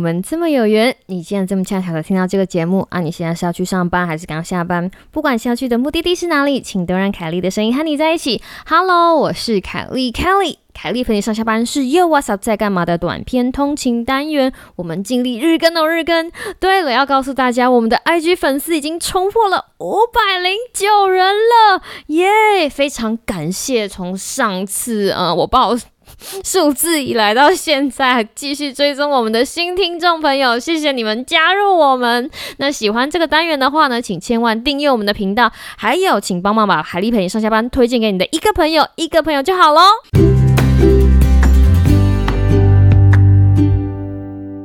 我们这么有缘，你竟然这么恰巧的听到这个节目啊！你现在是要去上班还是刚下班？不管下去的目的地是哪里，请都让凯莉的声音和你在一起。Hello，我是凯莉，Kelly。凯莉陪你上下班是 Yo What's Up 在干嘛的短片通勤单元，我们尽力日更哦日更。对了，要告诉大家，我们的 IG 粉丝已经冲破了五百零九人了，耶！非常感谢，从上次呃我报。数字以来到现在，继续追踪我们的新听众朋友，谢谢你们加入我们。那喜欢这个单元的话呢，请千万订阅我们的频道，还有请帮忙把海丽陪你上下班推荐给你的一个朋友，一个朋友就好喽。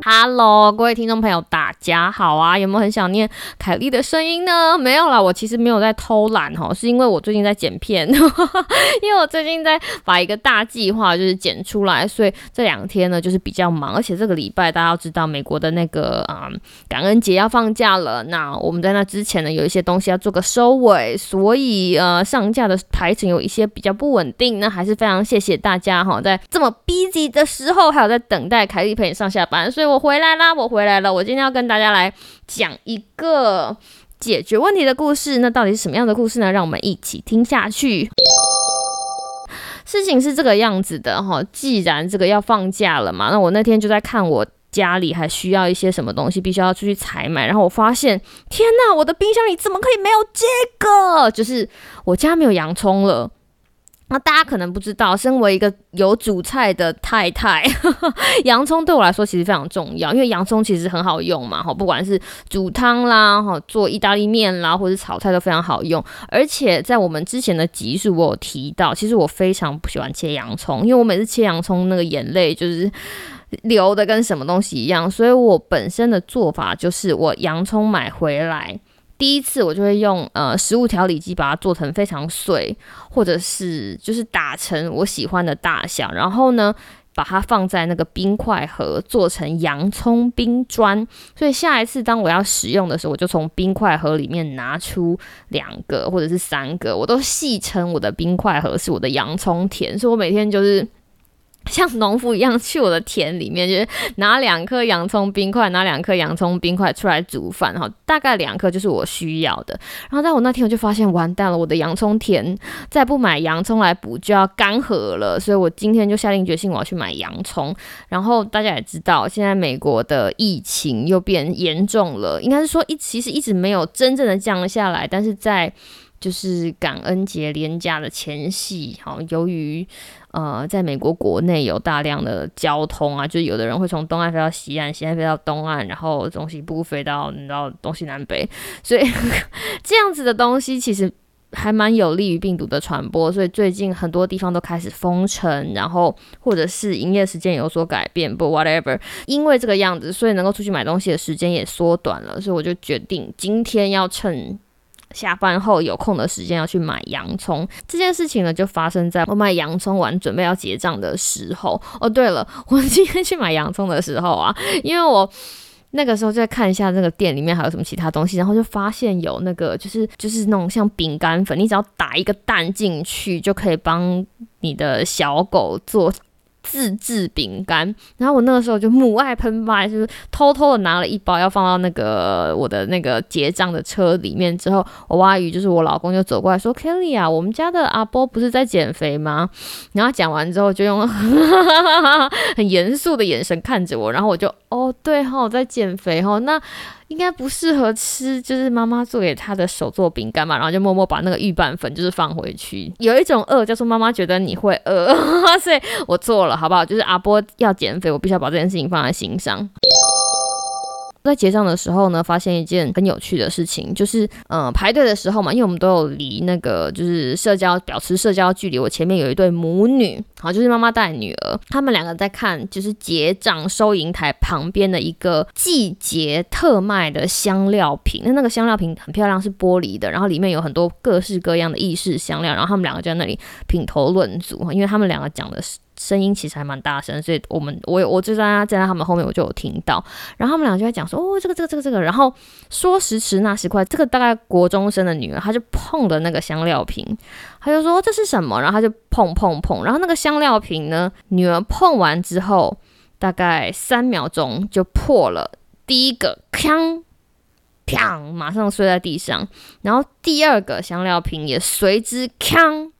Hello，各位听众朋友，大家好啊！有没有很想念凯莉的声音呢？没有啦，我其实没有在偷懒哈，是因为我最近在剪片，因为我最近在把一个大计划就是剪出来，所以这两天呢就是比较忙，而且这个礼拜大家要知道美国的那个啊感恩节要放假了，那我们在那之前呢有一些东西要做个收尾，所以呃上架的排程有一些比较不稳定，那还是非常谢谢大家哈，在这么 busy 的时候还有在等待凯莉陪你上下班，所以。我回来啦！我回来了。我今天要跟大大家来讲一个解决问题的故事。那到底是什么样的故事呢？让我们一起听下去。事情是这个样子的哈。既然这个要放假了嘛，那我那天就在看我家里还需要一些什么东西，必须要出去采买。然后我发现，天哪！我的冰箱里怎么可以没有这个？就是我家没有洋葱了。那大家可能不知道，身为一个有煮菜的太太，洋葱对我来说其实非常重要，因为洋葱其实很好用嘛，哈，不管是煮汤啦，哈，做意大利面啦，或者炒菜都非常好用。而且在我们之前的集数，我有提到，其实我非常不喜欢切洋葱，因为我每次切洋葱那个眼泪就是流的跟什么东西一样，所以我本身的做法就是我洋葱买回来。第一次我就会用呃食物调理机把它做成非常碎，或者是就是打成我喜欢的大小，然后呢把它放在那个冰块盒做成洋葱冰砖。所以下一次当我要使用的时候，我就从冰块盒里面拿出两个或者是三个，我都戏称我的冰块盒是我的洋葱田。所以我每天就是。像农夫一样去我的田里面，就是拿两颗洋葱冰块，拿两颗洋葱冰块出来煮饭，哈，大概两颗就是我需要的。然后在我那天我就发现完蛋了，我的洋葱田再不买洋葱来补就要干涸了，所以我今天就下定决心我要去买洋葱。然后大家也知道，现在美国的疫情又变严重了，应该是说一其实一直没有真正的降下来，但是在就是感恩节连假的前夕，好，由于呃，在美国国内有大量的交通啊，就有的人会从东岸飞到西岸，西岸飞到东岸，然后东西部飞到你知道东西南北，所以这样子的东西其实还蛮有利于病毒的传播，所以最近很多地方都开始封城，然后或者是营业时间有所改变，不 whatever，因为这个样子，所以能够出去买东西的时间也缩短了，所以我就决定今天要趁。下班后有空的时间要去买洋葱，这件事情呢就发生在我买洋葱完准备要结账的时候。哦，对了，我今天去买洋葱的时候啊，因为我那个时候在看一下那个店里面还有什么其他东西，然后就发现有那个就是就是那种像饼干粉，你只要打一个蛋进去就可以帮你的小狗做。自制饼干，然后我那个时候就母爱喷发，就是偷偷的拿了一包，要放到那个我的那个结账的车里面。之后，我阿姨就是我老公就走过来说：“Kelly 啊，我们家的阿波不是在减肥吗？”然后讲完之后，就用很严肃的眼神看着我，然后我就：“哦，对哈，我在减肥哈。”那。应该不适合吃，就是妈妈做给他的手做饼干嘛，然后就默默把那个预拌粉就是放回去。有一种饿叫做妈妈觉得你会饿，所以我做了，好不好？就是阿波要减肥，我必须要把这件事情放在心上。在结账的时候呢，发现一件很有趣的事情，就是嗯，排队的时候嘛，因为我们都有离那个就是社交保持社交距离，我前面有一对母女，好，就是妈妈带女儿，他们两个在看就是结账收银台旁边的一个季节特卖的香料瓶，那那个香料瓶很漂亮，是玻璃的，然后里面有很多各式各样的意式香料，然后他们两个就在那里品头论足，因为他们两个讲的是。声音其实还蛮大声，所以我们我我就在站在他们后面，我就有听到。然后他们俩就在讲说，哦，这个这个这个这个。然后说时迟那时快，这个大概国中生的女儿，她就碰的那个香料瓶，她就说这是什么？然后她就碰碰碰。然后那个香料瓶呢，女儿碰完之后。大概三秒钟就破了。第一个，锵，砰，马上摔在地上。然后第二个香料瓶也随之锵，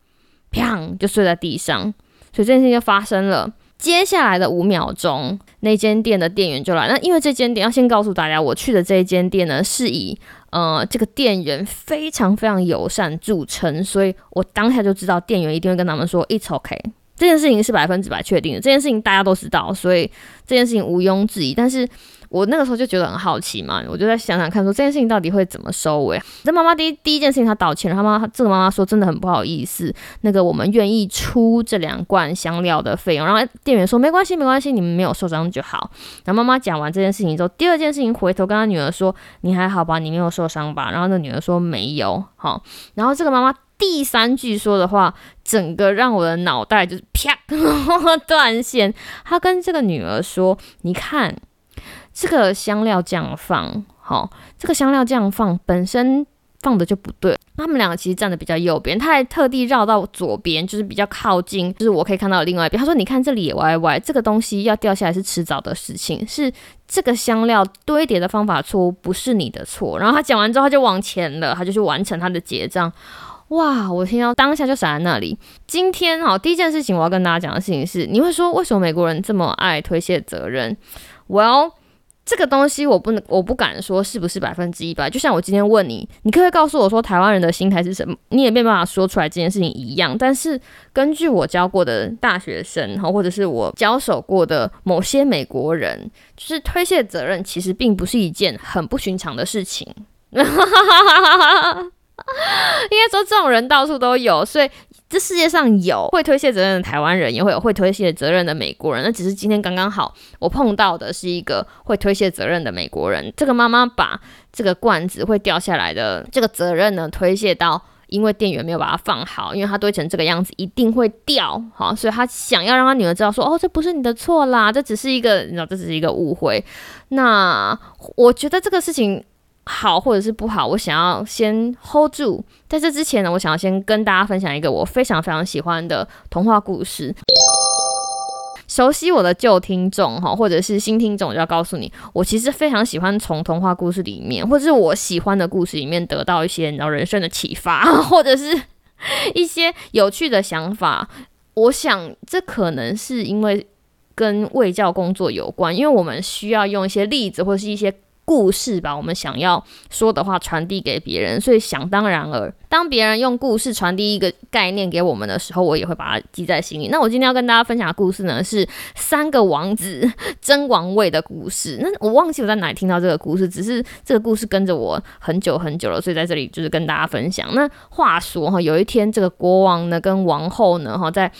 砰，就碎在地上。所以这件事情就发生了。接下来的五秒钟，那间店的店员就来。那因为这间店要先告诉大家，我去的这一间店呢，是以呃这个店员非常非常友善著称，所以我当下就知道店员一定会跟他们说 “It's OK”。这件事情是百分之百确定的，这件事情大家都知道，所以这件事情毋庸置疑。但是我那个时候就觉得很好奇嘛，我就在想想看，说这件事情到底会怎么收尾。这妈妈第一第一件事情她道歉了，她妈这个妈妈说真的很不好意思，那个我们愿意出这两罐香料的费用。然后店员说没关系没关系，你们没有受伤就好。然后妈妈讲完这件事情之后，第二件事情回头跟她女儿说你还好吧，你没有受伤吧？然后那女儿说没有，好。然后这个妈妈。第三句说的话，整个让我的脑袋就是啪 断线。他跟这个女儿说：“你看，这个香料酱放好，这个香料酱放本身放的就不对。他们两个其实站的比较右边，他还特地绕到左边，就是比较靠近，就是我可以看到另外一边。他说：‘你看这里也歪歪，这个东西要掉下来是迟早的事情，是这个香料堆叠的方法错误，不是你的错。’然后他讲完之后，他就往前了，他就去完成他的结账。”哇！我听到当下就闪在那里。今天哈，第一件事情我要跟大家讲的事情是，你会说为什么美国人这么爱推卸责任？Well，这个东西我不能，我不敢说是不是百分之一百。就像我今天问你，你可不可以告诉我说台湾人的心态是什么？你也没办法说出来这件事情一样。但是根据我教过的大学生哈，或者是我交手过的某些美国人，就是推卸责任其实并不是一件很不寻常的事情。应该说，这种人到处都有，所以这世界上有会推卸责任的台湾人，也会有会推卸责任的美国人。那只是今天刚刚好，我碰到的是一个会推卸责任的美国人。这个妈妈把这个罐子会掉下来的这个责任呢，推卸到因为店员没有把它放好，因为它堆成这个样子一定会掉，好，所以他想要让他女儿知道说，哦，这不是你的错啦，这只是一个，你知道，这只是一个误会。那我觉得这个事情。好或者是不好，我想要先 hold 住。在这之前呢，我想要先跟大家分享一个我非常非常喜欢的童话故事。熟悉我的旧听众哈，或者是新听众，就要告诉你，我其实非常喜欢从童话故事里面，或者是我喜欢的故事里面得到一些然后人生的启发，或者是一些有趣的想法。我想这可能是因为跟卫教工作有关，因为我们需要用一些例子或者是一些。故事把我们想要说的话传递给别人，所以想当然而当别人用故事传递一个概念给我们的时候，我也会把它记在心里。那我今天要跟大家分享的故事呢，是三个王子争王位的故事。那我忘记我在哪里听到这个故事，只是这个故事跟着我很久很久了，所以在这里就是跟大家分享。那话说哈，有一天这个国王呢跟王后呢哈在。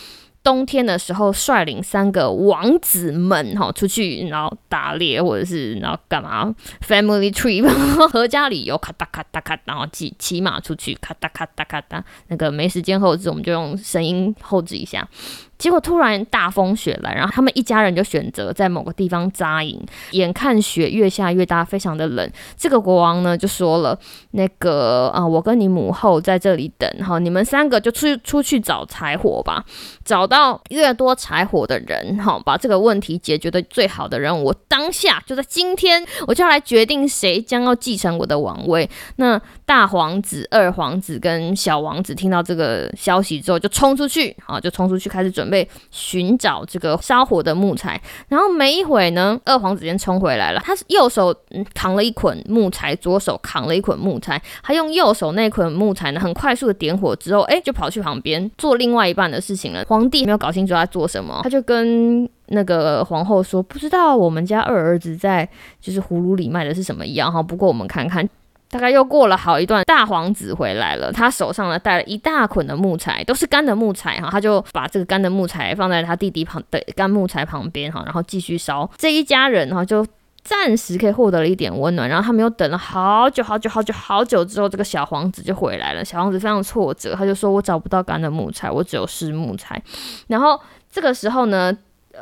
冬天的时候，率领三个王子们哈出去，然后打猎或者是然后干嘛？Family trip，合家旅游，咔哒咔哒咔，然后骑骑马出去，咔哒咔哒咔哒。那个没时间后置，我们就用声音后置一下。结果突然大风雪来，然后他们一家人就选择在某个地方扎营。眼看雪越下越大，非常的冷。这个国王呢就说了：“那个啊，我跟你母后在这里等，哈，你们三个就出出去找柴火吧。找到越多柴火的人，哈，把这个问题解决的最好的人，我当下就在今天，我就要来决定谁将要继承我的王位。那大皇子、二皇子跟小王子听到这个消息之后，就冲出去，啊，就冲出去开始准。”准备寻找这个烧火的木材，然后没一会呢，二皇子先冲回来了。他是右手扛了一捆木材，左手扛了一捆木材。他用右手那捆木材呢，很快速的点火之后，哎，就跑去旁边做另外一半的事情了。皇帝没有搞清楚他做什么，他就跟那个皇后说：“不知道我们家二儿子在就是葫芦里卖的是什么药哈？不过我们看看。”大概又过了好一段，大皇子回来了，他手上呢带了一大捆的木材，都是干的木材哈，他就把这个干的木材放在他弟弟旁的干木材旁边哈，然后继续烧。这一家人哈就暂时可以获得了一点温暖，然后他们又等了好久好久好久好久之后，这个小皇子就回来了。小皇子非常挫折，他就说：“我找不到干的木材，我只有湿木材。”然后这个时候呢。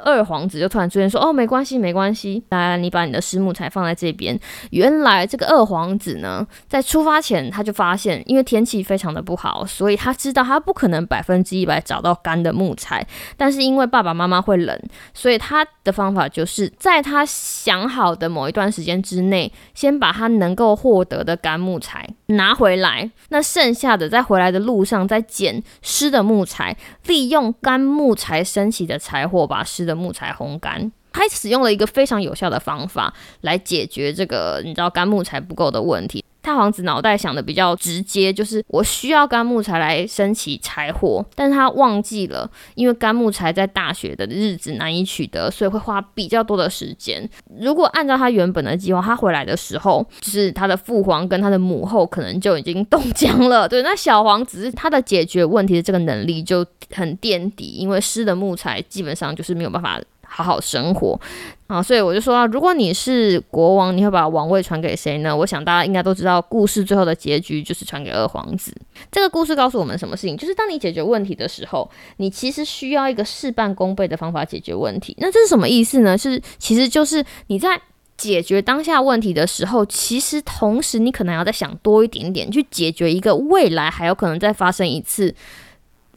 二皇子就突然出现说：“哦，没关系，没关系，来，你把你的石木材放在这边。”原来这个二皇子呢，在出发前他就发现，因为天气非常的不好，所以他知道他不可能百分之一百找到干的木材。但是因为爸爸妈妈会冷，所以他的方法就是在他想好的某一段时间之内，先把他能够获得的干木材拿回来，那剩下的在回来的路上再捡湿的木材，利用干木材升起的柴火把湿的木材烘干。他使用了一个非常有效的方法来解决这个你知道干木材不够的问题。大皇子脑袋想的比较直接，就是我需要干木材来升起柴火，但是他忘记了，因为干木材在大雪的日子难以取得，所以会花比较多的时间。如果按照他原本的计划，他回来的时候，就是他的父皇跟他的母后可能就已经冻僵了。对，那小皇子他的解决问题的这个能力就很垫底，因为湿的木材基本上就是没有办法。好好生活啊，所以我就说，如果你是国王，你会把王位传给谁呢？我想大家应该都知道，故事最后的结局就是传给二皇子。这个故事告诉我们什么事情？就是当你解决问题的时候，你其实需要一个事半功倍的方法解决问题。那这是什么意思呢？是其实就是你在解决当下问题的时候，其实同时你可能要再想多一点点，去解决一个未来还有可能再发生一次。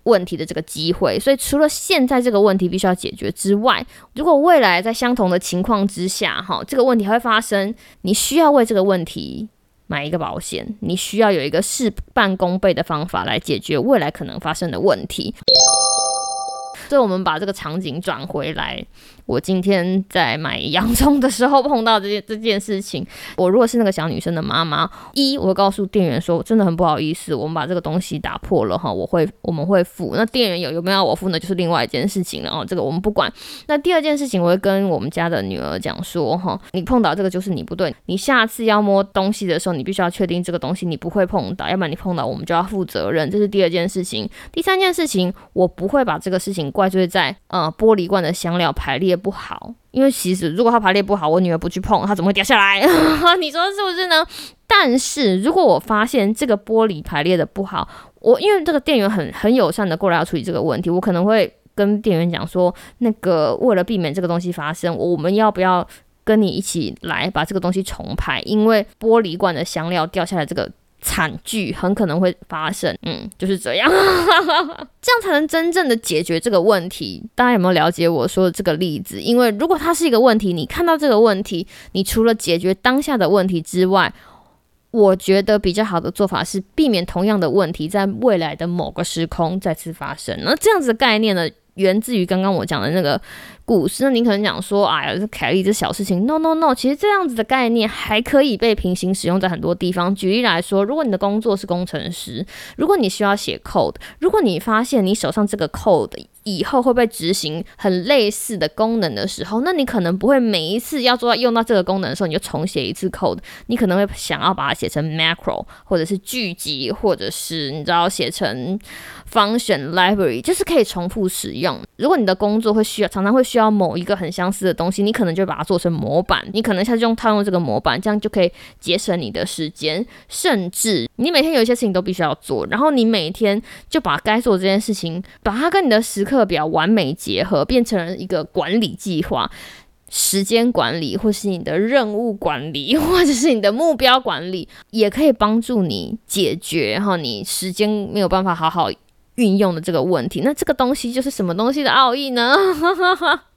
问题的这个机会，所以除了现在这个问题必须要解决之外，如果未来在相同的情况之下，哈，这个问题还会发生，你需要为这个问题买一个保险，你需要有一个事半功倍的方法来解决未来可能发生的问题。所以，我们把这个场景转回来。我今天在买洋葱的时候碰到这件这件事情。我如果是那个小女生的妈妈，一我会告诉店员说，真的很不好意思，我们把这个东西打破了哈，我会我们会付。那店员有有没有要我付呢？就是另外一件事情了哦，这个我们不管。那第二件事情，我会跟我们家的女儿讲说哈，你碰到这个就是你不对，你下次要摸东西的时候，你必须要确定这个东西你不会碰到，要不然你碰到我们就要负责任。这是第二件事情。第三件事情，我不会把这个事情怪罪在呃玻璃罐的香料排列。不好，因为其实如果它排列不好，我女儿不去碰，它怎么会掉下来？你说是不是呢？但是如果我发现这个玻璃排列的不好，我因为这个店员很很友善的过来要处理这个问题，我可能会跟店员讲说，那个为了避免这个东西发生，我们要不要跟你一起来把这个东西重排？因为玻璃罐的香料掉下来这个。惨剧很可能会发生，嗯，就是这样，这样才能真正的解决这个问题。大家有没有了解我说的这个例子？因为如果它是一个问题，你看到这个问题，你除了解决当下的问题之外，我觉得比较好的做法是避免同样的问题在未来的某个时空再次发生。那这样子的概念呢，源自于刚刚我讲的那个。故事，你可能讲说，哎呀，这凯莉这小事情，no no no，其实这样子的概念还可以被平行使用在很多地方。举例来说，如果你的工作是工程师，如果你需要写 code，如果你发现你手上这个 code 以后会被执行很类似的功能的时候，那你可能不会每一次要做到用到这个功能的时候，你就重写一次 code，你可能会想要把它写成 macro，或者是聚集，或者是你知道写成 function library，就是可以重复使用。如果你的工作会需要，常常会需需要某一个很相似的东西，你可能就把它做成模板，你可能下次用套用这个模板，这样就可以节省你的时间。甚至你每天有一些事情都必须要做，然后你每天就把该做这件事情，把它跟你的时刻课表完美结合，变成了一个管理计划、时间管理，或是你的任务管理，或者是你的目标管理，也可以帮助你解决哈你时间没有办法好好。运用的这个问题，那这个东西就是什么东西的奥义呢？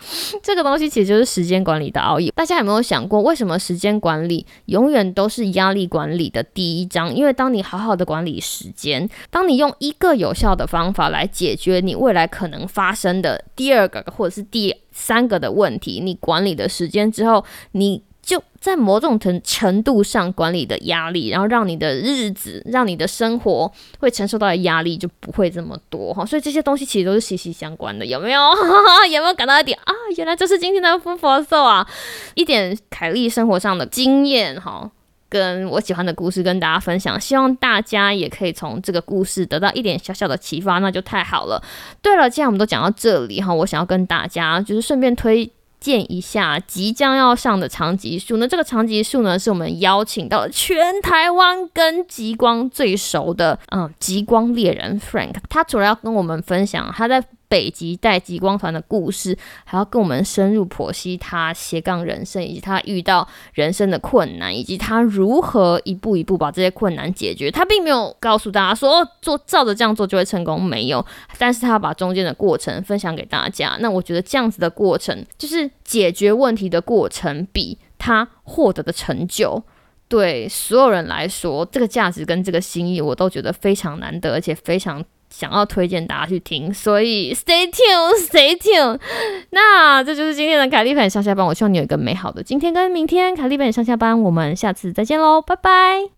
这个东西其实就是时间管理的奥义。大家有没有想过，为什么时间管理永远都是压力管理的第一章？因为当你好好的管理时间，当你用一个有效的方法来解决你未来可能发生的第二个或者是第三个的问题，你管理的时间之后，你。就在某种程程度上管理的压力，然后让你的日子、让你的生活会承受到的压力就不会这么多哈。所以这些东西其实都是息息相关的，有没有？有没有感到一点啊？原来这是今天的富佛寿啊！一点凯莉生活上的经验哈，跟我喜欢的故事跟大家分享，希望大家也可以从这个故事得到一点小小的启发，那就太好了。对了，既然我们都讲到这里哈，我想要跟大家就是顺便推。见一下即将要上的长吉树，那这个长吉树呢，是我们邀请到全台湾跟极光最熟的，嗯，极光猎人 Frank。他主要要跟我们分享他在北极带极光团的故事，还要跟我们深入剖析他斜杠人生，以及他遇到人生的困难，以及他如何一步一步把这些困难解决。他并没有告诉大家说做照着这样做就会成功，没有。但是他把中间的过程分享给大家。那我觉得这样子的过程，就是解决问题的过程，比他获得的成就，对所有人来说，这个价值跟这个心意，我都觉得非常难得，而且非常。想要推荐大家去听，所以 stay tuned，stay tuned。那这就是今天的凯丽粉上下班，我希望你有一个美好的今天跟明天。凯丽粉上下班，我们下次再见喽，拜拜。